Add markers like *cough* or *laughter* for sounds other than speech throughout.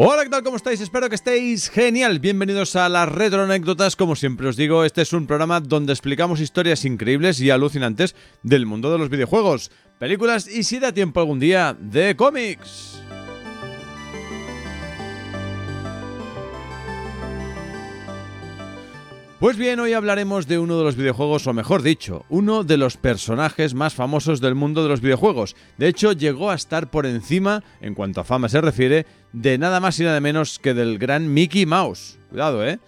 Hola, ¿qué tal? ¿Cómo estáis? Espero que estéis genial. Bienvenidos a las retro anécdotas. Como siempre os digo, este es un programa donde explicamos historias increíbles y alucinantes del mundo de los videojuegos, películas y si da tiempo algún día, de cómics. Pues bien, hoy hablaremos de uno de los videojuegos, o mejor dicho, uno de los personajes más famosos del mundo de los videojuegos. De hecho, llegó a estar por encima, en cuanto a fama se refiere, de nada más y nada menos que del gran Mickey Mouse. Cuidado, ¿eh?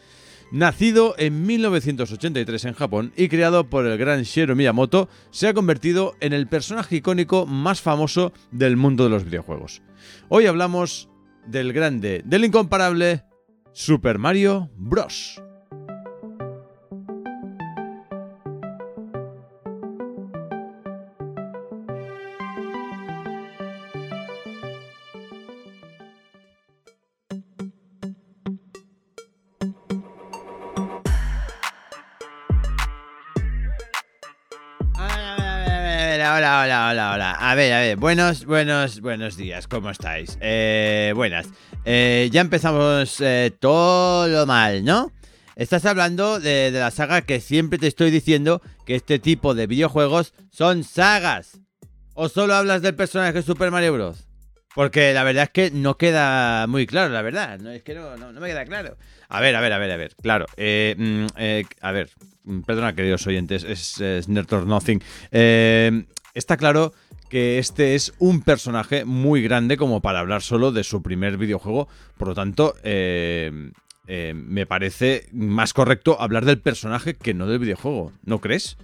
Nacido en 1983 en Japón y creado por el gran Shigeru Miyamoto, se ha convertido en el personaje icónico más famoso del mundo de los videojuegos. Hoy hablamos del grande, del incomparable Super Mario Bros. Ver, a ver, buenos, buenos, buenos días, ¿cómo estáis? Eh, buenas. Eh, ya empezamos eh, todo mal, ¿no? Estás hablando de, la saga que siempre te estoy diciendo que este tipo de videojuegos son sagas. ¿O solo hablas del personaje Super Mario Bros? Porque la verdad es que no queda muy claro, la verdad. No, es que no, no, me queda claro. A ver, a ver, a ver, a ver. Claro. Mm, a ver. Perdona, queridos oyentes. Es, es Nerd or Nothing. Está claro que este es un personaje muy grande como para hablar solo de su primer videojuego, por lo tanto, eh, eh, me parece más correcto hablar del personaje que no del videojuego, ¿no crees?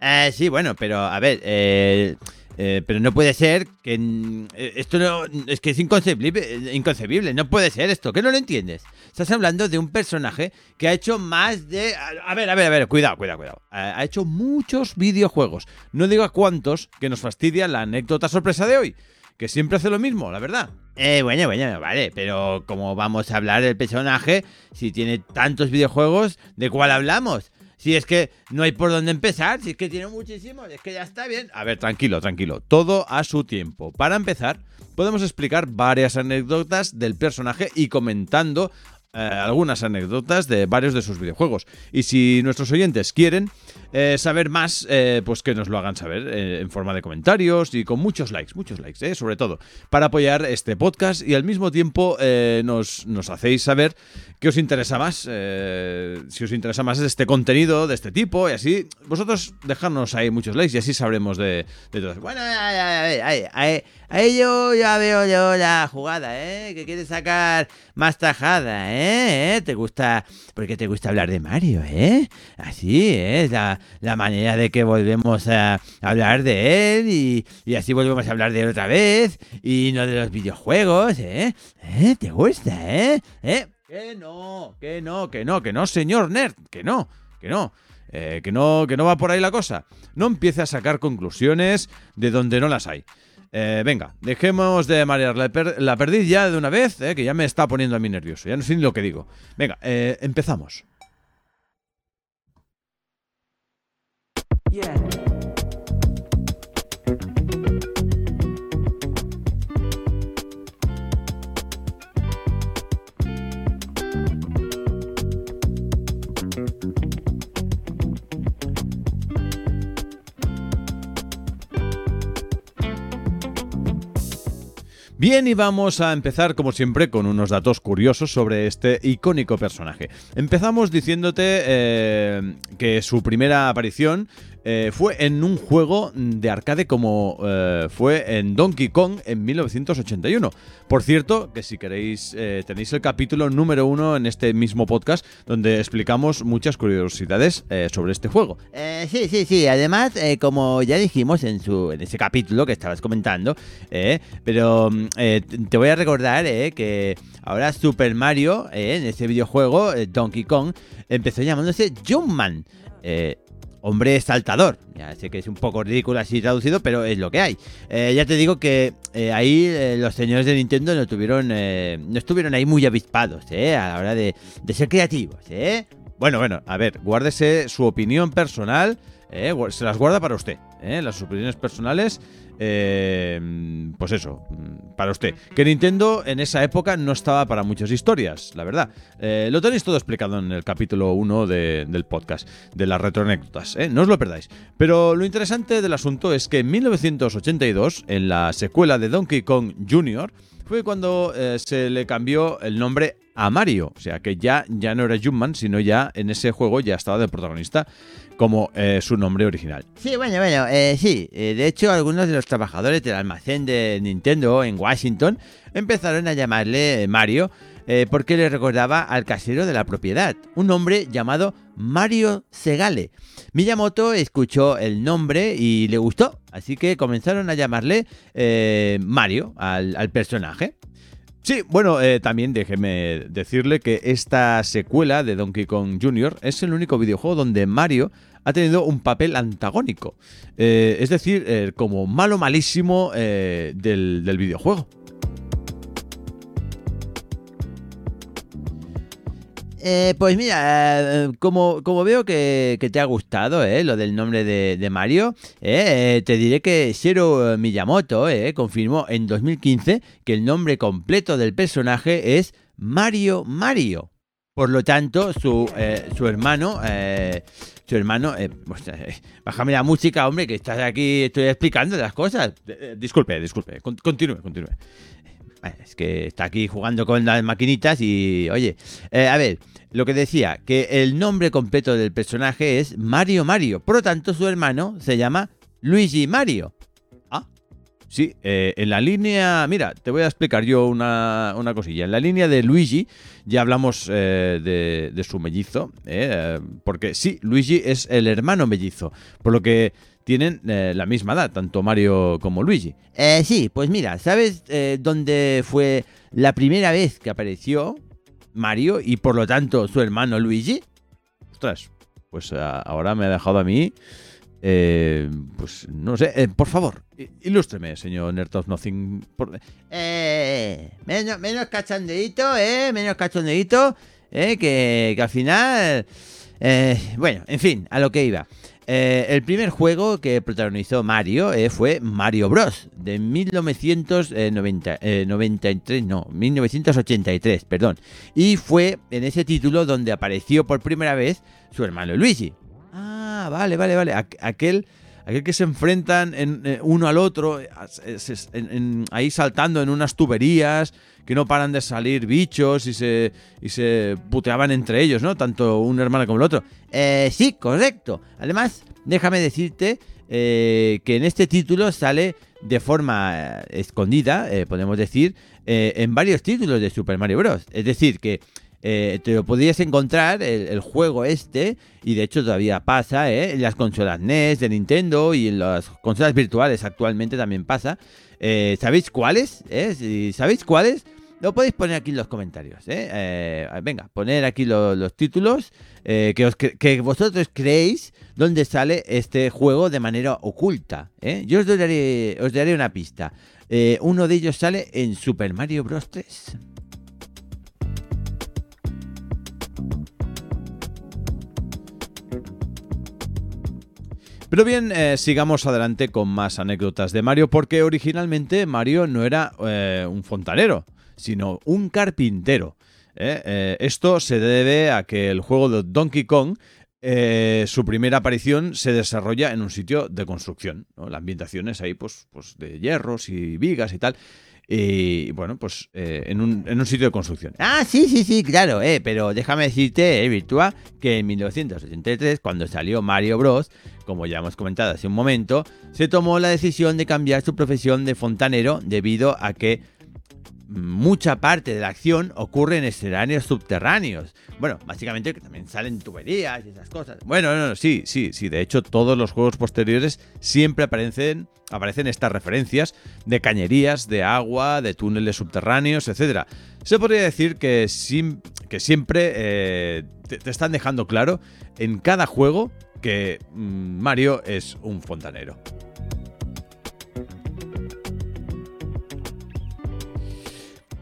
Eh, sí, bueno, pero a ver, eh, eh, pero no puede ser que eh, esto no es que es inconcebible, inconcebible, no puede ser esto, que no lo entiendes. Estás hablando de un personaje que ha hecho más de a ver, a ver, a ver, cuidado, cuidado, cuidado. Ha hecho muchos videojuegos. No digo a cuántos que nos fastidia la anécdota sorpresa de hoy, que siempre hace lo mismo, la verdad. Eh, bueno, bueno, vale, pero como vamos a hablar del personaje, si tiene tantos videojuegos, ¿de cuál hablamos? Si es que no hay por dónde empezar, si es que tiene muchísimos, es que ya está bien. A ver, tranquilo, tranquilo. Todo a su tiempo. Para empezar, podemos explicar varias anécdotas del personaje y comentando eh, algunas anécdotas de varios de sus videojuegos. Y si nuestros oyentes quieren eh, saber más, eh, pues que nos lo hagan saber en forma de comentarios y con muchos likes, muchos likes, sobre todo, para apoyar este podcast y al mismo tiempo nos, nos hacéis saber qué os interesa más, si os interesa más este contenido de este tipo y así, vosotros dejadnos ahí muchos likes y así sabremos de, todo. Bueno, ahí yo ya veo yo la jugada, ¿eh? Que quieres sacar más tajada, ¿eh? ¿eh? ¿Te gusta? Porque te gusta hablar de Mario, ¿eh? Así la, manera de que volvemos a hablar de él y, así volvemos a hablar de él otra vez y no de los videojuegos, ¿eh? ¿Eh? ¿Te gusta, eh? ¿Eh? Que no, que no, que no, que no, señor nerd, que no, que no. Eh, que no, que no va por ahí la cosa. No empiece a sacar conclusiones de donde no las hay. Eh, venga, dejemos de marear la, perdiz ya de una vez, eh, que ya me está poniendo a mí nervioso. Ya no sé ni lo que digo. Venga, eh, empezamos. Bien, y vamos a empezar como siempre con unos datos curiosos sobre este icónico personaje. Empezamos diciéndote eh, que su primera aparición eh, fue en un juego de arcade como eh, fue en Donkey Kong en 1981. Por cierto, que si queréis eh, tenéis el capítulo número uno en este mismo podcast donde explicamos muchas curiosidades sobre este juego. sí, sí, sí. Además, como ya dijimos en, su, en ese capítulo que estabas comentando, pero mm, te voy a recordar que ahora Super Mario, en ese videojuego, Donkey Kong, empezó llamándose Jumpman hombre saltador. Ya sé que es un poco ridículo así traducido, pero es lo que hay. Eh, ya te digo que eh, ahí eh, los señores de Nintendo no tuvieron, no estuvieron ahí muy avispados, a la hora de, ser creativos, Bueno, bueno, a ver, guárdese su opinión personal, se las guarda para usted. ¿Eh? las opiniones personales, eh, pues eso, para usted. Que Nintendo en esa época no estaba para muchas historias, la verdad. Eh, lo tenéis todo explicado en el capítulo 1 del podcast, de las retroanécdotas, ¿eh? no os lo perdáis. Pero lo interesante del asunto es que en 1982, en la secuela de Donkey Kong Jr., fue cuando se le cambió el nombre a Mario. O sea que ya, ya no era Jumpman, sino ya en ese juego ya estaba de protagonista como eh, su nombre original. Sí, bueno, bueno, eh, sí. Eh, de hecho, algunos de los trabajadores del almacén de Nintendo en Washington empezaron a llamarle Mario porque le recordaba al casero de la propiedad, un hombre llamado Mario Segale. Miyamoto escuchó el nombre y le gustó, así que comenzaron a llamarle Mario al personaje. Sí, bueno, eh, también déjeme decirle que esta secuela de Donkey Kong Jr. es el único videojuego donde Mario ha tenido un papel antagónico. Eh, es decir, eh, como malo malísimo del videojuego. Eh, pues mira, eh, como, como, veo que, te ha gustado eh, lo del nombre de, Mario, te diré que Shiro Miyamoto confirmó en 2015 que el nombre completo del personaje es Mario Mario. Por lo tanto, su, su hermano, su hermano, bájame la música, hombre, que estás aquí, estoy explicando las cosas. disculpe, disculpe, continúe, continúe. Es que está aquí jugando con las maquinitas y, oye, eh, a ver, lo que decía, que el nombre completo del personaje es Mario Mario, por lo tanto su hermano se llama Luigi Mario. Ah, sí, eh, en la línea, mira, te voy a explicar yo una, cosilla. En la línea de Luigi ya hablamos eh, de, su mellizo, porque sí, Luigi es el hermano mellizo, por lo que tienen eh, la misma edad, tanto Mario como Luigi. Eh, sí, pues mira, ¿sabes eh, dónde fue la primera vez que apareció Mario y por lo tanto su hermano Luigi? Ostras, pues ahora me ha dejado a mí. pues no sé, por favor, ilústreme, señor Nerd of Nothing. menos, menos cachondeito, ¿eh? Menos cachondeito, ¿eh? Que, que al final. bueno, en fin, a lo que iba. Eh, el primer juego que protagonizó Mario eh, fue Mario Bros. de 1993, eh, no, 1983, perdón. Y fue en ese título donde apareció por primera vez su hermano Luigi. Ah, vale, vale, vale. Aquel, aquel que se enfrentan uno al otro, ahí saltando en unas tuberías que no paran de salir bichos y se, y se puteaban entre ellos, ¿no? Tanto un hermano como el otro. Eh, sí, correcto. Además, déjame decirte eh, que en este título sale de forma eh, escondida, podemos decir, en varios títulos de Super Mario Bros. Es decir, que te lo podrías encontrar el, juego este, y de hecho todavía pasa, en las consolas NES de Nintendo y en las consolas virtuales actualmente también pasa. ¿Sabéis cuáles? ¿Sabéis cuáles? Lo podéis poner aquí en los comentarios. ¿eh? eh venga, poner aquí los títulos eh, que, vosotros creéis dónde sale este juego de manera oculta. ¿eh? Yo os os daré una pista. uno de ellos sale en Super Mario Bros. 3. Pero bien, sigamos adelante con más anécdotas de Mario, porque originalmente Mario no era un fontanero sino un carpintero. ¿eh? Eh, esto se debe a que el juego de Donkey Kong, eh, su primera aparición se desarrolla en un sitio de construcción. La ambientación es ahí pues, pues de hierros y vigas y tal. Y bueno, pues en, un, sitio de construcción. Ah, sí, sí, sí, claro, pero déjame decirte, eh, Virtua, que en 1983, cuando salió Mario Bros., como ya hemos comentado hace un momento, se tomó la decisión de cambiar su profesión de fontanero debido a que mucha parte de la acción ocurre en escenarios subterráneos. Bueno, básicamente que también salen tuberías y esas cosas. Bueno, no, sí, sí, sí. De hecho, todos los juegos posteriores siempre aparecen, aparecen estas referencias de cañerías, de agua, de túneles subterráneos, etc. Se podría decir que, que siempre eh, te, están dejando claro en cada juego que mm, Mario es un fontanero.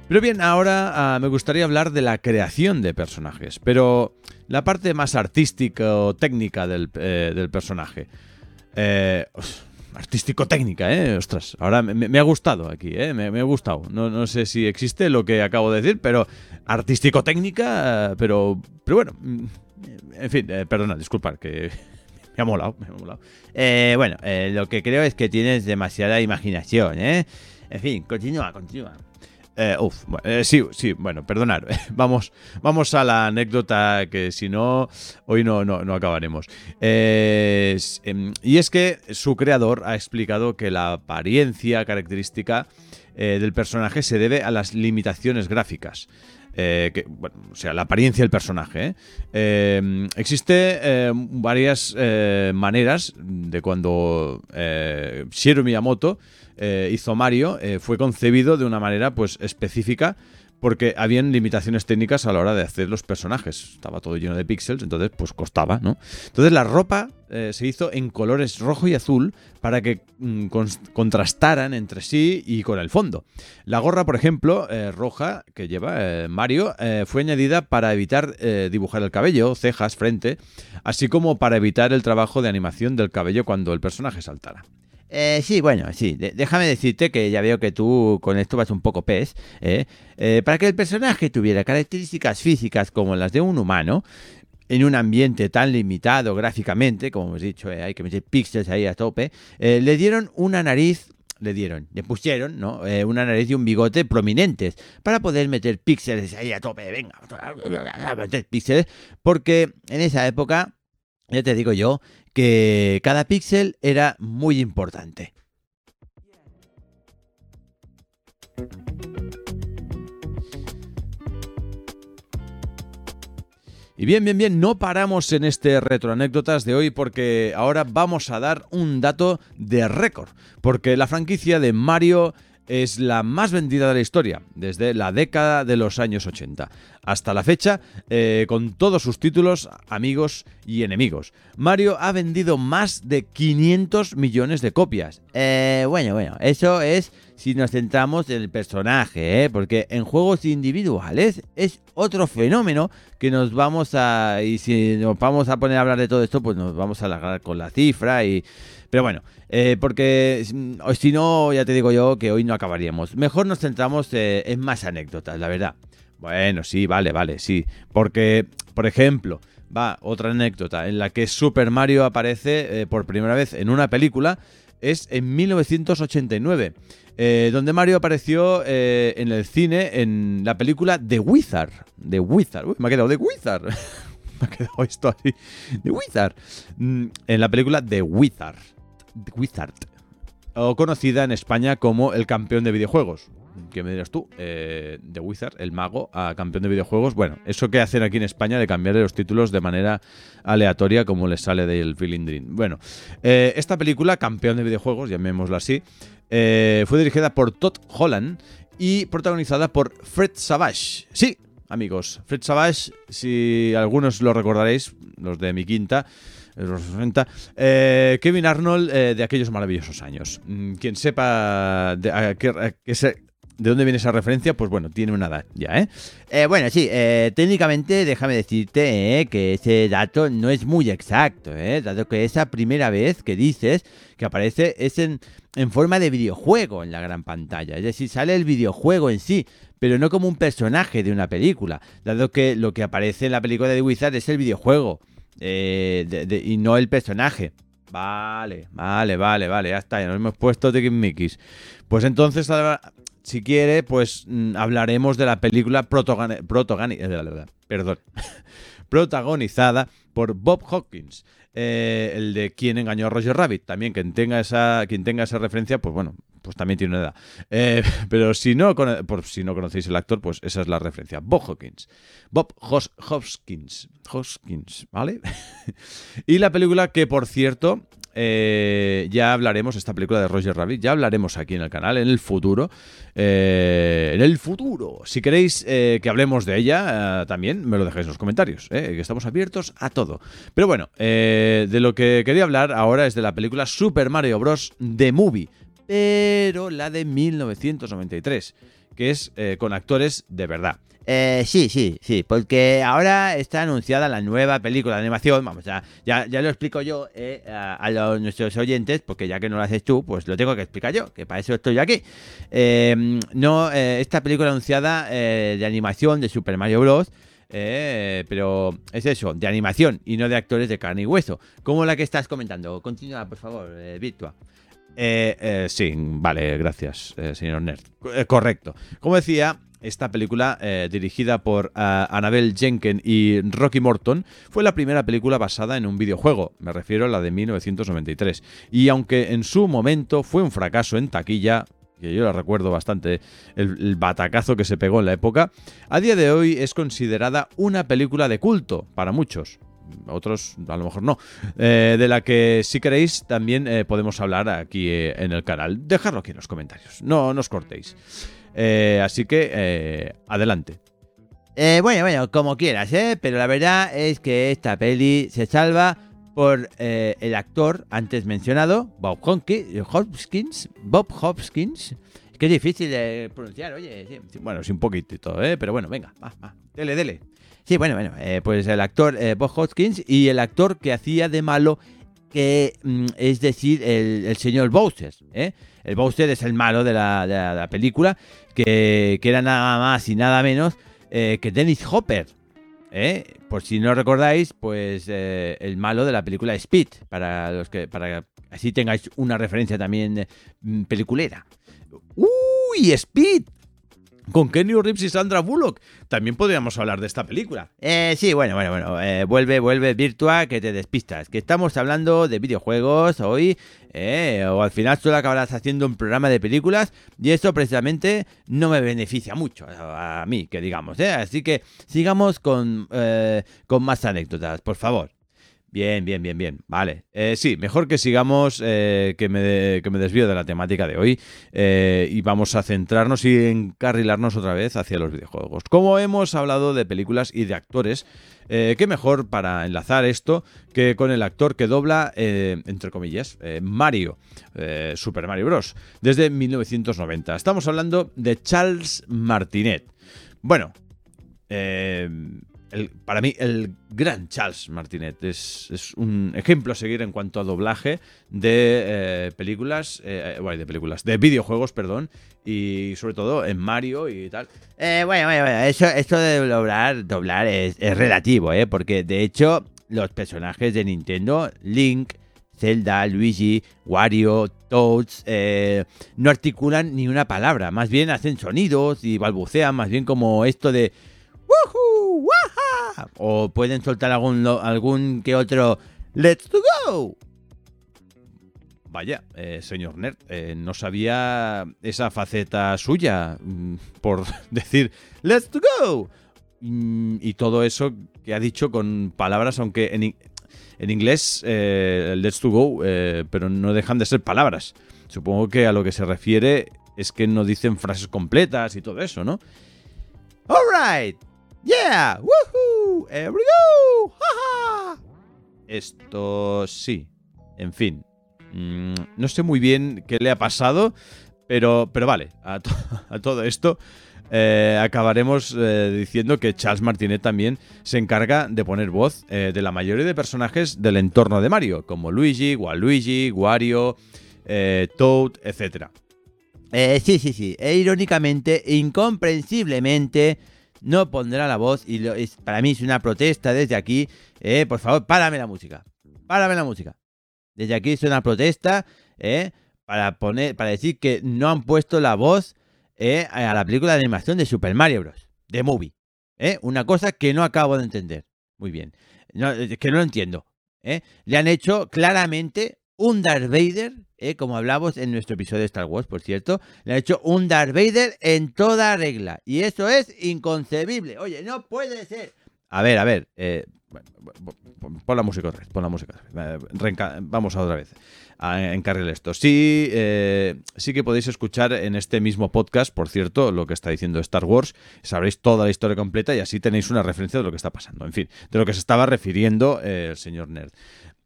Pero bien, ahora ah, me gustaría hablar de la creación de personajes, pero la parte más artística o técnica del, eh, personaje. Eh, artístico-técnica, ¿eh? Ostras, ahora me, ha gustado aquí, ¿eh? Me, ha gustado. No, no, sé si existe lo que acabo de decir, pero artístico-técnica, pero, pero bueno, mm, en fin, eh, perdona, disculpad, que *laughs* me ha molado, me ha molado. Eh, bueno, eh, lo que creo es que tienes demasiada imaginación, ¿eh? En fin, continúa, continúa. Eh, uf, eh, sí, sí, bueno, perdonad. *laughs* vamos, vamos a la anécdota que si no, hoy no, no, acabaremos. Em, y es que su creador ha explicado que la apariencia característica eh, del personaje se debe a las limitaciones gráficas. bueno, o sea, la apariencia del personaje. Em, existe varias maneras de cuando Shigeru Miyamoto eh, hizo Mario eh, fue concebido de una manera pues específica porque habían limitaciones técnicas a la hora de hacer los personajes. Estaba todo lleno de píxeles, entonces pues costaba, ¿no? Entonces la ropa eh, se hizo en colores rojo y azul para que mm, contrastaran entre sí y con el fondo. La gorra, por ejemplo, roja que lleva Mario, fue añadida para evitar dibujar el cabello, cejas, frente, así como para evitar el trabajo de animación del cabello cuando el personaje saltara. Eh, sí, bueno, sí. déjame decirte que ya veo que tú con esto vas un poco pez. ¿eh? Eh, para que el personaje tuviera características físicas como las de un humano, en un ambiente tan limitado gráficamente, como hemos dicho, hay que meter píxeles ahí a tope, le dieron una nariz le dieron, le pusieron, ¿no? una nariz y un bigote prominentes para poder meter píxeles ahí a tope, venga, meter píxeles, porque en esa época, ya te digo yo, que cada píxel era muy importante. Y bien, bien, bien, no paramos en este retroanécdotas de hoy porque ahora vamos a dar un dato de récord. Porque la franquicia de Mario es la más vendida de la historia, desde la década de los años 80 hasta la fecha, eh, con todos sus títulos, amigos y enemigos. Mario ha vendido más de 500 millones de copias. Eh, bueno, bueno, eso es si nos centramos en el personaje, ¿eh? porque en juegos individuales es otro fenómeno que nos vamos a... Y si nos vamos a poner a hablar de todo esto, pues nos vamos a alargar con la cifra y... Pero bueno, eh, porque si no, ya te digo yo que hoy no acabaríamos. Mejor nos centramos eh, en más anécdotas, la verdad. Bueno, sí, vale, vale, sí. Porque, por ejemplo, va otra anécdota en la que Super Mario aparece eh, por primera vez en una película. Es en 1989. donde Mario apareció en el cine en la película The Wizard. The Wizard. Uy, me ha quedado The Wizard. *laughs* me ha quedado esto así. The Wizard. Mm, en la película The Wizard. Wizard, o conocida en España como el campeón de videojuegos. ¿Qué me dirás tú? Eh, The Wizard, el mago, a campeón de videojuegos. Bueno, eso que hacen aquí en España de cambiarle los títulos de manera aleatoria como les sale del Feeling Dream. Bueno, eh, esta película, campeón de videojuegos, llamémoslo así, eh, fue dirigida por Todd Holland y protagonizada por Fred Savage. Sí, amigos, Fred Savage, si algunos lo recordaréis, los de mi quinta, los 60. Eh, Kevin Arnold eh, de aquellos maravillosos años. Mm, quien sepa de, de dónde viene esa referencia, pues bueno, tiene una edad ya, ¿eh? eh bueno, sí, técnicamente déjame decirte que ese dato no es muy exacto, ¿eh? dado que esa primera vez que dices que aparece es en, en forma de videojuego en la gran pantalla, es decir, sale el videojuego en sí, pero no como un personaje de una película, dado que lo que aparece en la película de Wizard es el videojuego. Eh, y no el personaje. Vale, vale, vale, vale, ya está, ya nos hemos puesto de Mickey's. Pues entonces, si quiere, pues mm, hablaremos de la película eh, *laughs* protagonizada por Bob Hawkins. Eh, el de quien engañó a Roger Rabbit. También quien tenga esa, quien tenga esa referencia, pues bueno, pues también tiene una edad. Eh, *laughs* pero si no, por, si no conocéis el actor, pues esa es la referencia. Bob Hawkins. Bob Hoskins. Hoskins, ¿vale? *laughs* y la película que, por cierto, eh, ya hablaremos, esta película de Roger Rabbit, ya hablaremos aquí en el canal en el futuro. Eh, en el futuro. Si queréis que hablemos de ella, también me lo dejáis en los comentarios, que estamos abiertos a todo. Pero bueno, de lo que quería hablar ahora es de la película Super Mario Bros. The Movie pero la de 1993, que es eh, con actores de verdad. Eh, sí, sí, sí, porque ahora está anunciada la nueva película de animación. Vamos, ya, ya, ya lo explico yo eh, a, nuestros oyentes, porque ya que no lo haces tú, pues lo tengo que explicar yo, que para eso estoy aquí. Em, no, eh, esta película anunciada de animación de Super Mario Bros. pero es eso, de animación y no de actores de carne y hueso, como la que estás comentando. Continúa, por favor, Virtua. Sí, vale, gracias, señor Nerd. correcto. Como decía, esta película, eh, dirigida por uh, Annabelle Jenken y Rocky Morton, fue la primera película basada en un videojuego, me refiero a la de 1993. Y aunque en su momento fue un fracaso en taquilla, que yo la recuerdo bastante, el, batacazo que se pegó en la época, a día de hoy es considerada una película de culto para muchos. Otros a lo mejor no. Eh, de la que si queréis también podemos hablar aquí en el canal. Dejadlo aquí en los comentarios. No, no os cortéis. Eh, así que, eh, adelante. Eh, bueno, bueno, como quieras, ¿eh? Pero la verdad es que esta peli se salva por el actor antes mencionado, Bob Hopkins. Bob Hopkins. Que es difícil de pronunciar, oye. Bueno, sí, un poquitito, ¿eh? Pero bueno, venga, va, va. Dele, dele. Sí, bueno, bueno. pues el actor Bob Hopkins y el actor que hacía de malo, que mm, es decir, el, señor Bowser, ¿eh? El Bowser es el malo de la, película, que, era nada más y nada menos eh, que Dennis Hopper. ¿eh? Por si no recordáis, pues eh, el malo de la película Speed, para los que, para así tengáis una referencia también peliculera. ¡Uy, Speed! Con Kenny Reeves y Sandra Bullock. También podríamos hablar de esta película. Eh, sí, bueno, bueno, bueno. Eh, vuelve, vuelve Virtua, que te despistas. Que estamos hablando de videojuegos hoy. Eh, o al final solo acabarás haciendo un programa de películas. Y eso precisamente no me beneficia mucho a, mí, que digamos. Así que sigamos con, con más anécdotas, por favor. Bien, bien, bien, bien. Vale. Eh, sí, mejor que sigamos, eh, que, me que, me desvío de la temática de hoy eh, y vamos a centrarnos y encarrilarnos otra vez hacia los videojuegos. Como hemos hablado de películas y de actores, qué mejor para enlazar esto que con el actor que dobla, entre comillas, Mario, Super Mario Bros. desde 1990. Estamos hablando de Charles Martinet. Bueno, para mí, el gran Charles Martinet. Es, un ejemplo a seguir en cuanto a doblaje de eh, películas, eh, bueno, de películas, de videojuegos, perdón, y sobre todo en Mario y tal. Eh, bueno, bueno, bueno, esto de doblar, doblar es, relativo, ¿eh? Porque de hecho, los personajes de Nintendo, Link, Zelda, Luigi, Wario, Toads, no articulan ni una palabra, más bien hacen sonidos y balbucean, más bien como esto de ¡Woohoo! ¡Waha! O pueden soltar algún, algún que otro ¡Let's go! Vaya, eh, señor Nerd, eh, no sabía esa faceta suya mm, por *laughs* decir ¡Let's go! Mm, y todo eso que ha dicho con palabras, aunque en, inglés eh, Let's to go, pero no dejan de ser palabras. Supongo que a lo que se refiere es que no dicen frases completas y todo eso, ¿no? Alright, ¡Yeah! ¡Woohoo! ¡Here we go! ¡Ja, Esto sí. En fin. Mm, no sé muy bien qué le ha pasado, pero, pero vale, *laughs* a, todo esto eh, acabaremos eh, diciendo que Charles Martinet también se encarga de poner voz eh, de la mayoría de personajes del entorno de Mario, como Luigi, Waluigi, Wario, Toad, etc. sí, sí, sí. E irónicamente, incomprensiblemente, no pondrá la voz y para mí es una protesta desde aquí. Eh, por favor, párame la música. Párame la música. Desde aquí es una protesta eh, para, poner, para decir que no han puesto la voz eh, a la película de animación de Super Mario Bros. De Movie. Una cosa que no acabo de entender. Muy bien. No, que no lo entiendo. Le han hecho claramente un Darth Vader, eh, como hablamos en nuestro episodio de Star Wars, por cierto, le ha hecho un Darth Vader en toda regla. Y eso es inconcebible. Oye, no puede ser. A ver, a ver. Eh, pon la música otra vez, pon la música Vamos a otra vez a encargar esto. Sí, eh, sí que podéis escuchar en este mismo podcast, por cierto, lo que está diciendo Star Wars. Sabréis toda la historia completa y así tenéis una referencia de lo que está pasando. En fin, de lo que se estaba refiriendo el señor Nerd.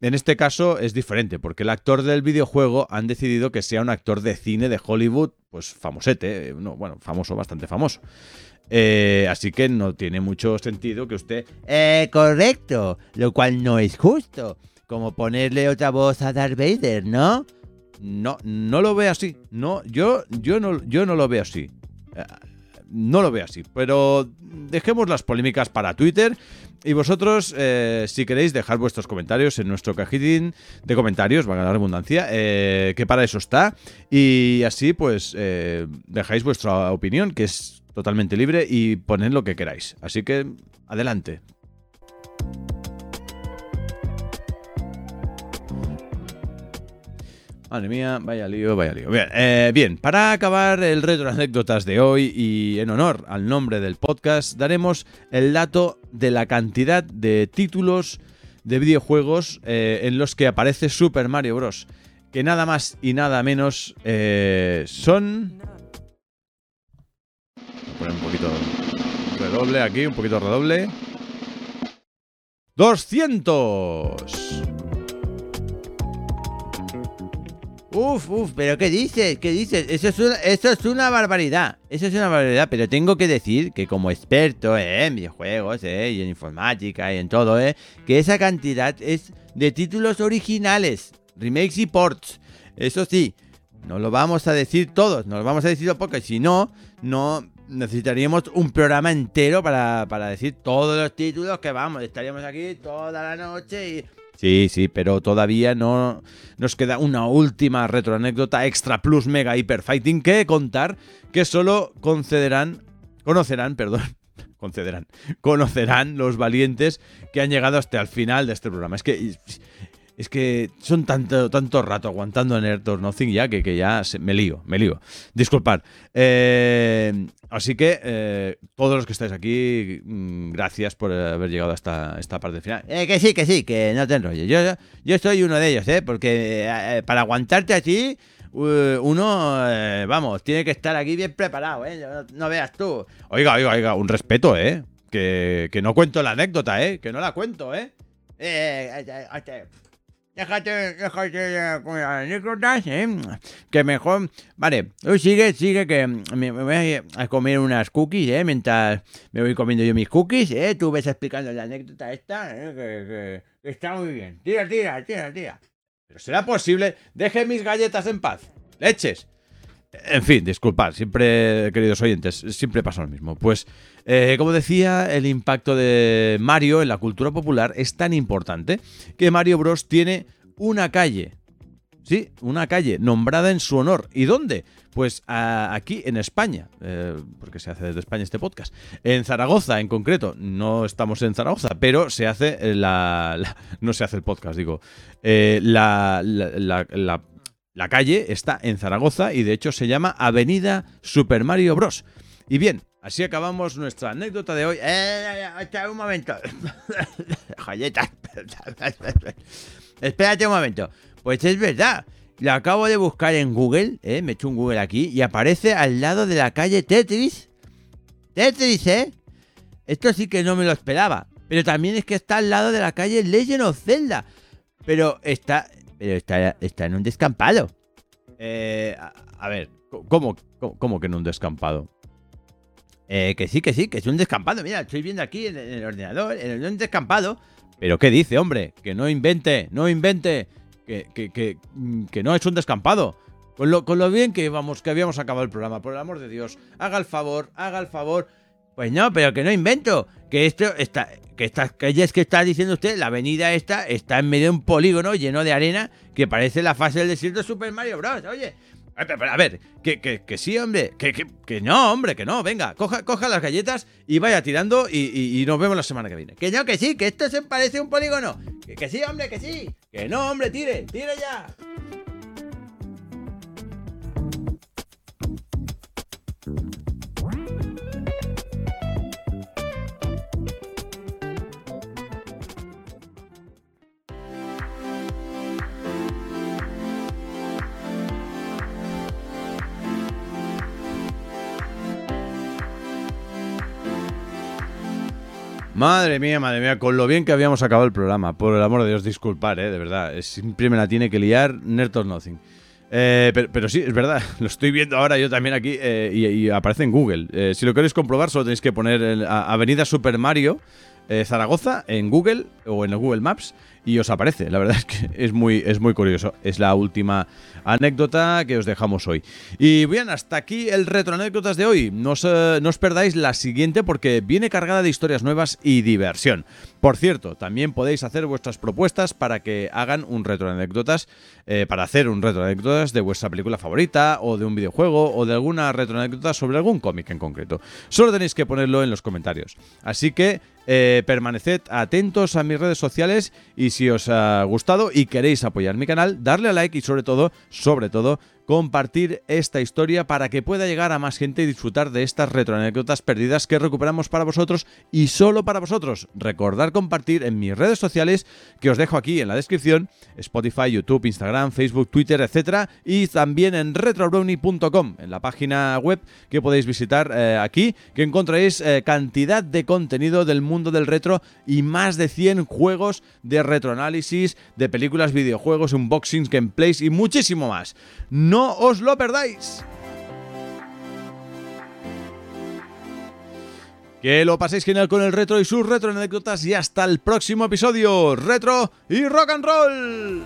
En este caso es diferente, porque el actor del videojuego han decidido que sea un actor de cine de Hollywood, pues famosete, no, bueno, famoso, bastante famoso. Eh, así que no tiene mucho sentido que usted... Eh, correcto, lo cual no es justo. Como ponerle otra voz a Darth Vader, ¿no? No, no lo veo así. No, yo, yo no, yo no lo veo así. No lo veo así. Pero dejemos las polémicas para Twitter. Y vosotros, eh, si queréis dejar vuestros comentarios en nuestro cajitín de comentarios, va a ganar redundancia, eh, que para eso está. Y así, pues, eh, dejáis vuestra opinión, que es totalmente libre, y poned lo que queráis. Así que, adelante. Madre mía, vaya lío, vaya lío. Bien, eh, para acabar el retro anécdotas de hoy y en honor al nombre del podcast, daremos el dato de la cantidad de títulos de videojuegos eh, en los que aparece Super Mario Bros. Que nada más y nada menos eh, son... Voy a poner un poquito redoble aquí, un poquito redoble. ¡200! Uf, uf, pero ¿qué dices? ¿Qué dices? Eso es, una, eso es una barbaridad. Eso es una barbaridad, pero tengo que decir que como experto eh, en videojuegos eh, y en informática y en todo, eh, que esa cantidad es de títulos originales, remakes y ports. Eso sí, no lo vamos a decir todos, no lo vamos a decir porque si no, no necesitaríamos un programa entero para, para decir todos los títulos que vamos, estaríamos aquí toda la noche y Sí, sí, pero todavía no nos queda una última retroanécdota extra plus mega hiper fighting que contar que solo concederán, conocerán, perdón, *laughs* concederán, conocerán los valientes que han llegado hasta el final de este programa. Es que es que son tanto, tanto rato aguantando en Earth or Nothing ya que, que ya me lío, me lío. Disculpad. Eh, así que eh, todos los que estáis aquí, mm, gracias por haber llegado hasta esta parte final. Eh, que sí, que sí, que no te enrolles. Yo, yo soy uno de ellos, ¿eh? Porque eh, para aguantarte así, uno, vamos, tiene que estar aquí bien preparado, ¿eh? No, no, veas tú. Oiga, oiga, oiga, un respeto, ¿eh? Que, que no cuento la anécdota, ¿eh? Que no la cuento, ¿eh? Eh, eh, eh Déjate, déjate las anécdotas, ¿eh? Que mejor. Vale, tú sigue, sigue, que me, voy a comer unas cookies, ¿eh? Mientras me voy comiendo yo mis cookies, ¿eh? Tú ves explicando la anécdota esta, ¿eh? Que, que, está muy bien. Tira, tira, tira, tira. Pero será posible. Deje mis galletas en paz. Leches. En fin, disculpad, siempre, queridos oyentes, siempre pasa lo mismo. Pues, eh, como decía, el impacto de Mario en la cultura popular es tan importante que Mario Bros. tiene una calle. Sí, una calle nombrada en su honor. ¿Y dónde? Pues aquí en España, eh, porque se hace desde España este podcast. En Zaragoza, en concreto. No estamos en Zaragoza, pero se hace la. *laughs* no se hace el podcast, digo. Eh, la, la, la calle está en Zaragoza y de hecho se llama Avenida Super Mario Bros. Y bien, así acabamos nuestra anécdota de hoy. Eh, un momento. *laughs* Espérate un momento. Pues es verdad. Lo acabo de buscar en Google, ¿eh? me he hecho un Google aquí, y aparece al lado de la calle Tetris. Tetris, ¿eh? Esto sí que no me lo esperaba. Pero también es que está al lado de la calle Legend of Zelda. Pero está, pero está, está en un descampado. Eh, a, ver, ¿cómo, ¿cómo, que en un descampado? Eh, que sí, que sí, que es un descampado. Mira, estoy viendo aquí en, el ordenador, en un descampado. ¿Pero qué dice, hombre? Que no invente, no invente. Que, que, que, que no es un descampado. Con lo, con lo bien que, vamos, que habíamos acabado el programa, por el amor de Dios. Haga el favor, haga el favor. Pues no, pero que no invento. Que esto está. Que estas calles que está diciendo usted, la avenida esta, está en medio de un polígono lleno de arena que parece la fase del desierto de Super Mario Bros. Oye. A ver, que, que, que sí, hombre. Que, que, no, hombre, que no. Venga, coja, coja las galletas y vaya tirando y, y, nos vemos la semana que viene. Que no, que sí, que esto se parece un polígono. Que sí, hombre, que sí. Que no, hombre, tire, tire ya. Madre mía, madre mía, con lo bien que habíamos acabado el programa. Por el amor de Dios, disculpar, eh, de verdad. Siempre me la tiene que liar Nerd or Nothing. Eh, pero, sí, es verdad, *laughs* lo estoy viendo ahora yo también aquí eh, y, aparece en Google. Eh, si lo queréis comprobar, solo tenéis que poner Avenida Super Mario Zaragoza en Google o en Google Maps y os aparece. La verdad es que *laughs* es muy, es muy curioso. Es la última anécdota que os dejamos hoy. Y bien, hasta aquí el retro anécdotas de hoy. No os, no os perdáis la siguiente porque viene cargada de historias nuevas y diversión. Por cierto, también podéis hacer vuestras propuestas para que hagan un retro anécdotas, eh, para hacer un retro anécdotas de vuestra película favorita o de un videojuego o de alguna retro anécdota sobre algún cómic en concreto. Solo tenéis que ponerlo en los comentarios. Así que eh, permaneced atentos a mis redes sociales y os ha gustado y queréis apoyar mi canal, darle a like y sobre todo, sobre todo, compartir esta historia para que pueda llegar a más gente y disfrutar de estas retroanécdotas perdidas que recuperamos para vosotros y solo para vosotros. Recordar compartir en mis redes sociales que os dejo aquí en la descripción, Spotify, YouTube, Instagram, Facebook, Twitter, etcétera, y también en retrobrownie.com, en la página web que podéis visitar eh, aquí, que encontraréis eh, cantidad de contenido del mundo del retro y más de 100 juegos de retroanálisis, de películas, videojuegos, unboxings, gameplays y muchísimo más. No os lo perdáis. Que lo paséis genial con el retro y sus retro anécdotas y hasta el próximo episodio. Retro y rock and roll.